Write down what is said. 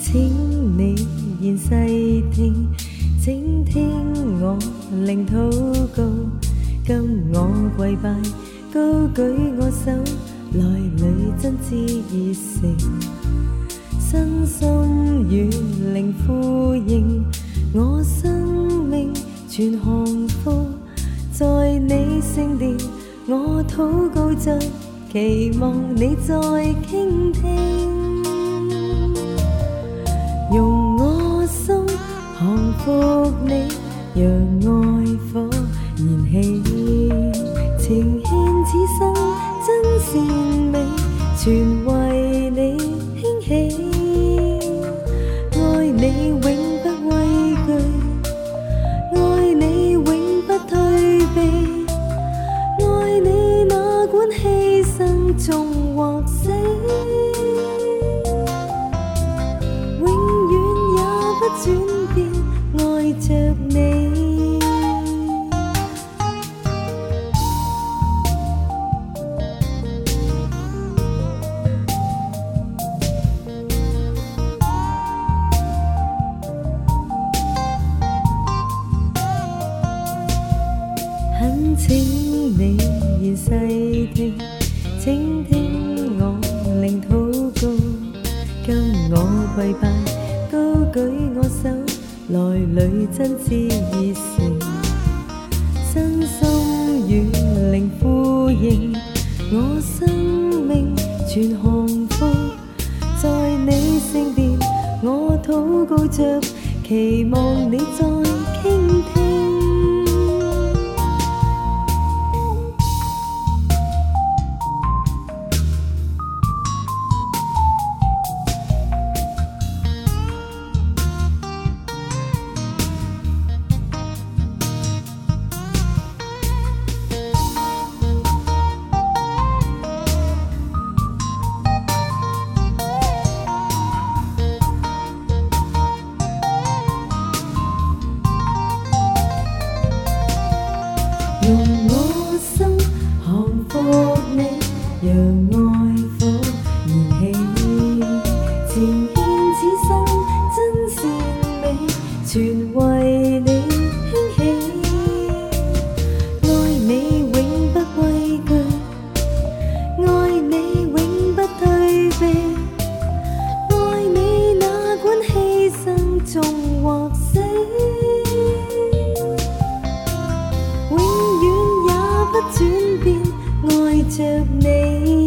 请你现细听，请听我令祷告，今我跪拜，高举我手，来里真挚热诚，身心与灵呼应，我生命全降服在你圣殿，我祷告着，期望你再倾听。让爱火燃起，情献此生真善美，全为你兴起。爱你永不畏惧，爱你永不退避，爱你哪管牺牲纵或死。转变，爱着你。请你现细听，请听我令祷告，跟我跪拜。高举我手，来里真挚热诚，身心与灵呼应，我生命全降服在你圣殿，我祷告着，期望你再或死永远也不转变爱着你。